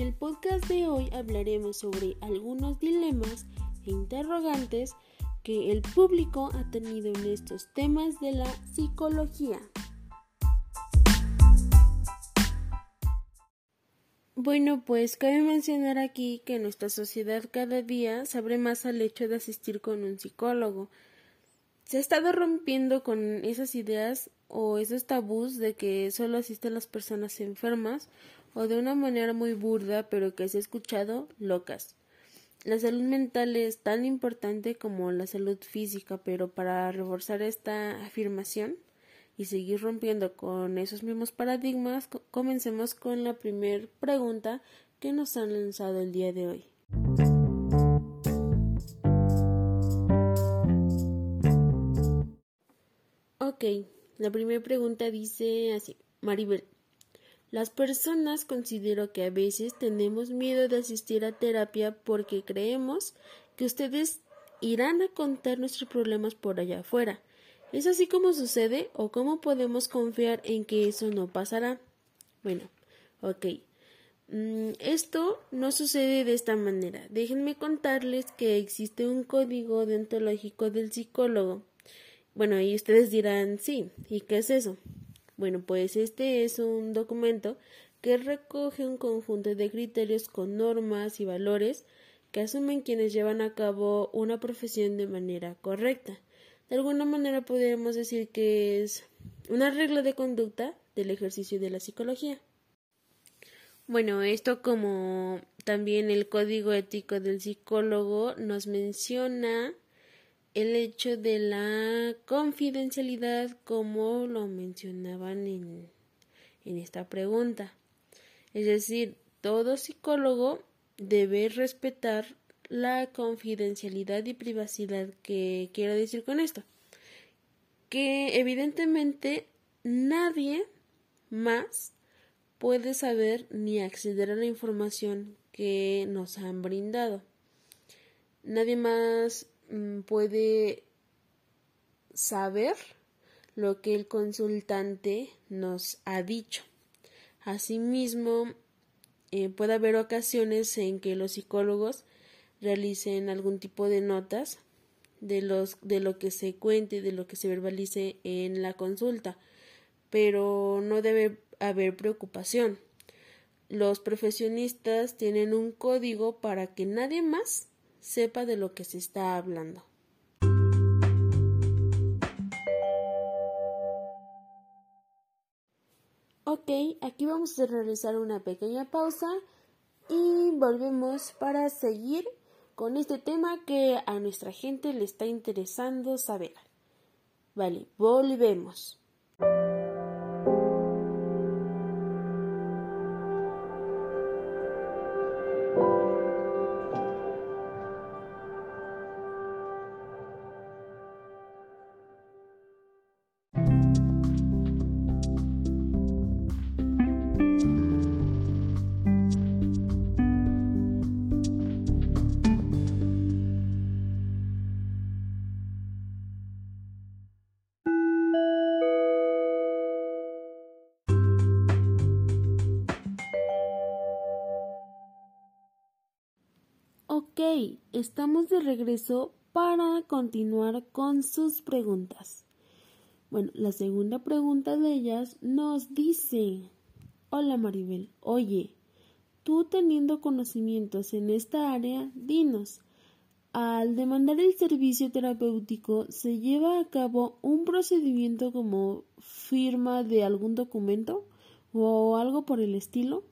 En el podcast de hoy hablaremos sobre algunos dilemas e interrogantes que el público ha tenido en estos temas de la psicología. Bueno, pues cabe mencionar aquí que nuestra sociedad cada día se abre más al hecho de asistir con un psicólogo. Se ha estado rompiendo con esas ideas o esos tabús de que solo asisten las personas enfermas o de una manera muy burda pero que se ha escuchado locas. La salud mental es tan importante como la salud física, pero para reforzar esta afirmación y seguir rompiendo con esos mismos paradigmas, comencemos con la primera pregunta que nos han lanzado el día de hoy. Ok, la primera pregunta dice así, Maribel. Las personas considero que a veces tenemos miedo de asistir a terapia porque creemos que ustedes irán a contar nuestros problemas por allá afuera ¿Es así como sucede o cómo podemos confiar en que eso no pasará? Bueno, ok. Mm, esto no sucede de esta manera. Déjenme contarles que existe un código deontológico del psicólogo. Bueno, y ustedes dirán, sí, ¿y qué es eso? Bueno, pues este es un documento que recoge un conjunto de criterios con normas y valores que asumen quienes llevan a cabo una profesión de manera correcta. De alguna manera podríamos decir que es una regla de conducta del ejercicio de la psicología. Bueno, esto como también el código ético del psicólogo nos menciona el hecho de la confidencialidad como lo mencionaban en, en esta pregunta. Es decir, todo psicólogo debe respetar la confidencialidad y privacidad que quiero decir con esto que evidentemente nadie más puede saber ni acceder a la información que nos han brindado. Nadie más puede saber lo que el consultante nos ha dicho. Asimismo, eh, puede haber ocasiones en que los psicólogos realicen algún tipo de notas de los de lo que se cuente, de lo que se verbalice en la consulta, pero no debe haber preocupación. Los profesionistas tienen un código para que nadie más sepa de lo que se está hablando. Ok, aquí vamos a realizar una pequeña pausa y volvemos para seguir con este tema que a nuestra gente le está interesando saber. Vale, volvemos. Estamos de regreso para continuar con sus preguntas. Bueno, la segunda pregunta de ellas nos dice, hola Maribel, oye, tú teniendo conocimientos en esta área, dinos, al demandar el servicio terapéutico, ¿se lleva a cabo un procedimiento como firma de algún documento o algo por el estilo?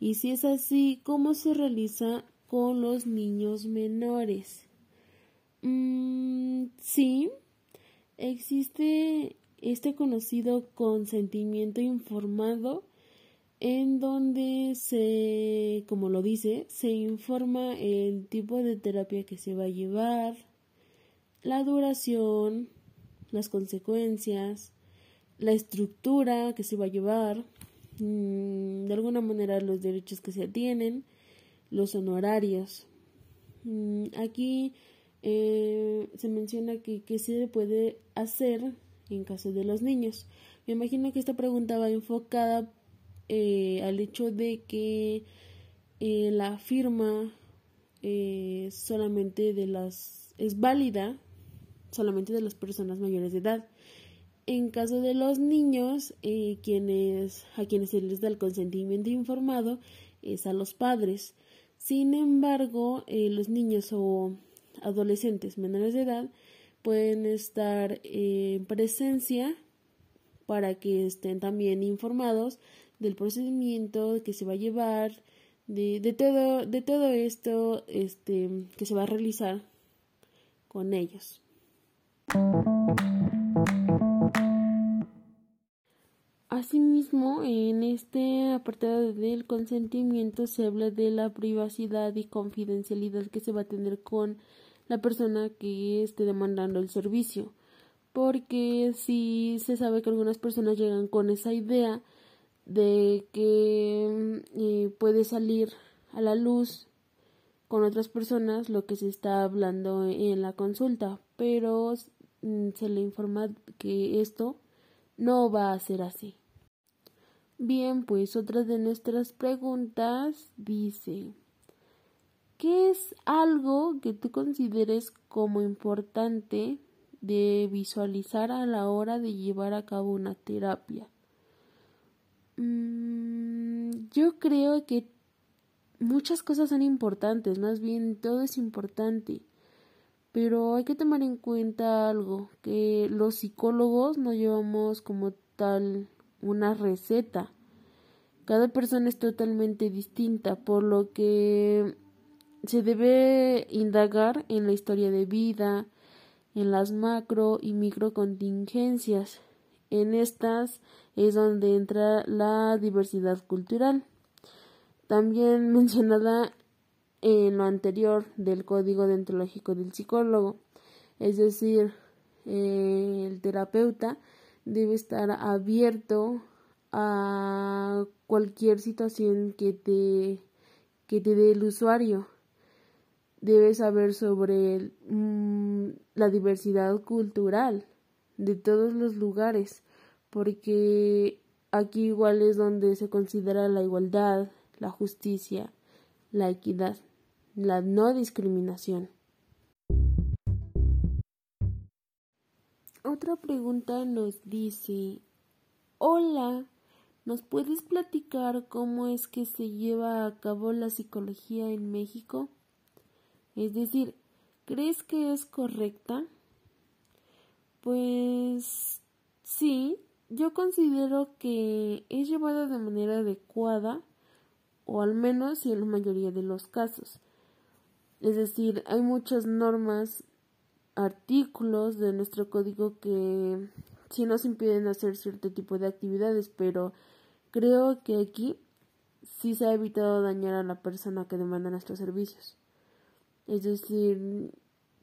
Y si es así, ¿cómo se realiza con los niños menores. Mm, sí, existe este conocido consentimiento informado en donde se, como lo dice, se informa el tipo de terapia que se va a llevar, la duración, las consecuencias, la estructura que se va a llevar, mm, de alguna manera los derechos que se tienen, los honorarios. Mm, aquí eh, se menciona que, que se puede hacer en caso de los niños. Me imagino que esta pregunta va enfocada eh, al hecho de que eh, la firma solamente de las es válida solamente de las personas mayores de edad. En caso de los niños, quienes, a quienes se les da el consentimiento informado es a los padres. Sin embargo, los niños o adolescentes menores de edad pueden estar en presencia para que estén también informados del procedimiento que se va a llevar, de, de, todo, de todo esto este, que se va a realizar con ellos. Asimismo, en este apartado del consentimiento se habla de la privacidad y confidencialidad que se va a tener con la persona que esté demandando el servicio. Porque si se sabe que algunas personas llegan con esa idea de que eh, puede salir a la luz con otras personas lo que se está hablando en la consulta, pero mm, se le informa que esto no va a ser así. Bien, pues otra de nuestras preguntas dice ¿Qué es algo que tú consideres como importante de visualizar a la hora de llevar a cabo una terapia? Mm, yo creo que muchas cosas son importantes, más bien todo es importante. Pero hay que tomar en cuenta algo, que los psicólogos no llevamos como tal una receta. Cada persona es totalmente distinta, por lo que se debe indagar en la historia de vida, en las macro y micro contingencias. En estas es donde entra la diversidad cultural. También mencionada en lo anterior del código deontológico del psicólogo, es decir, eh, el terapeuta debe estar abierto a cualquier situación que te que te dé el usuario debes saber sobre mm, la diversidad cultural de todos los lugares, porque aquí igual es donde se considera la igualdad, la justicia, la equidad, la no discriminación. Otra pregunta nos dice, hola, ¿nos puedes platicar cómo es que se lleva a cabo la psicología en México? Es decir, ¿crees que es correcta? Pues sí, yo considero que es llevada de manera adecuada, o al menos en la mayoría de los casos. Es decir, hay muchas normas, artículos de nuestro código que sí nos impiden hacer cierto tipo de actividades, pero creo que aquí sí se ha evitado dañar a la persona que demanda nuestros servicios. Es decir,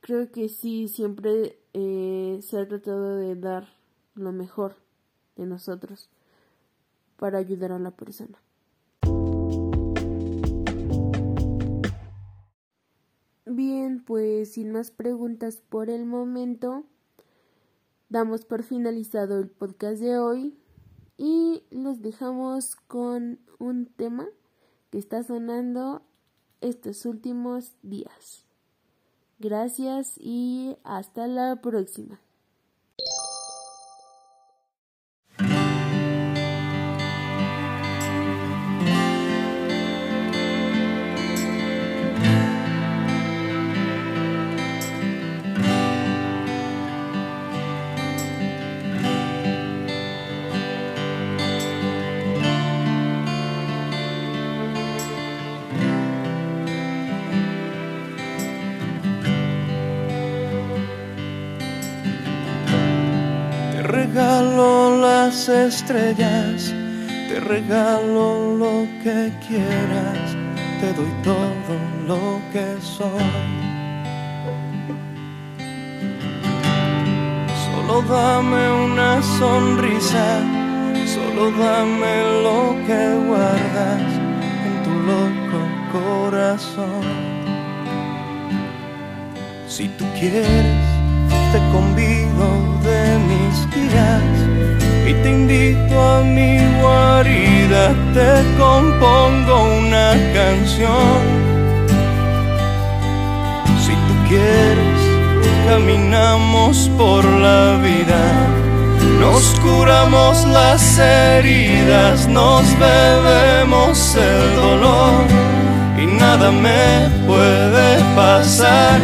creo que sí, siempre eh, se ha tratado de dar lo mejor de nosotros para ayudar a la persona. Bien, pues sin más preguntas por el momento, damos por finalizado el podcast de hoy y los dejamos con un tema que está sonando estos últimos días. Gracias y hasta la próxima. Regalo las estrellas, te regalo lo que quieras, te doy todo lo que soy. Solo dame una sonrisa, solo dame lo que guardas en tu loco corazón. Si tú quieres te convido de mis días y te invito a mi guarida, te compongo una canción. Si tú quieres, caminamos por la vida. Nos curamos las heridas, nos bebemos el dolor y nada me puede pasar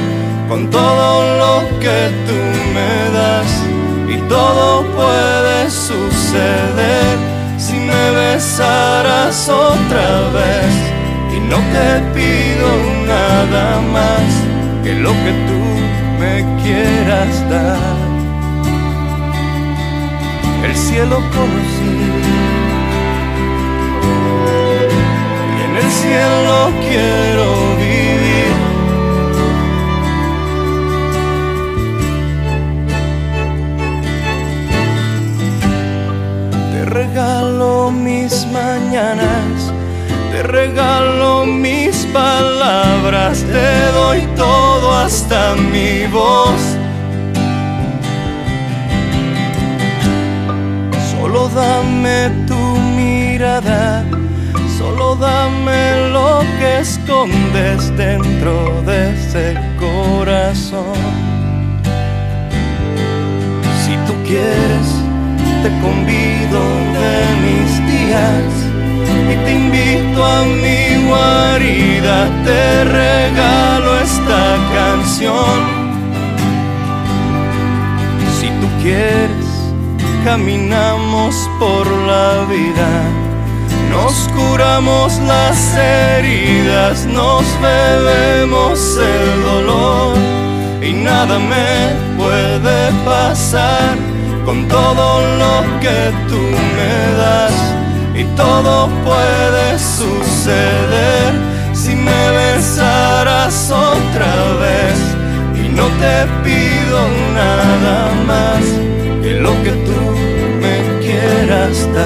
con todo lo que tú me das. Y todo puede suceder si me besaras otra vez. Y no te pido nada más que lo que tú me quieras dar. El cielo conocí y en el cielo quiero hasta mi voz. Solo dame tu mirada, solo dame lo que escondes dentro de ese corazón. Si tú quieres, te convido de mis días y te invito a mi guarida, te regalo esta canción. Si tú quieres, caminamos por la vida, nos curamos las heridas, nos bebemos el dolor y nada me puede pasar con todo lo que tú me das y todo puede suceder si me besaras otra vez y no te pido nada más que lo que tú me quieras dar.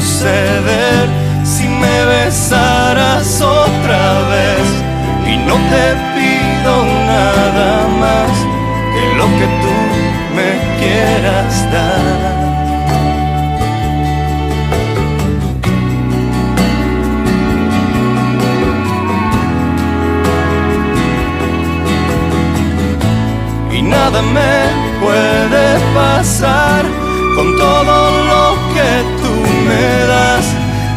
Suceder si me besaras otra vez y no te pido nada más que lo que tú me quieras dar. y nada me puede pasar con todo lo que tú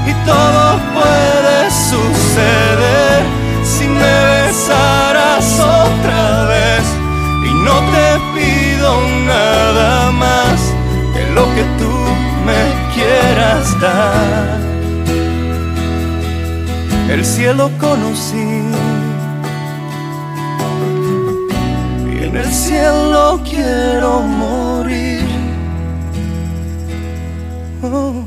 y todo puede suceder si me besaras otra vez y no te pido nada más que lo que tú me quieras dar. El cielo conocí y en el cielo quiero morir. Oh.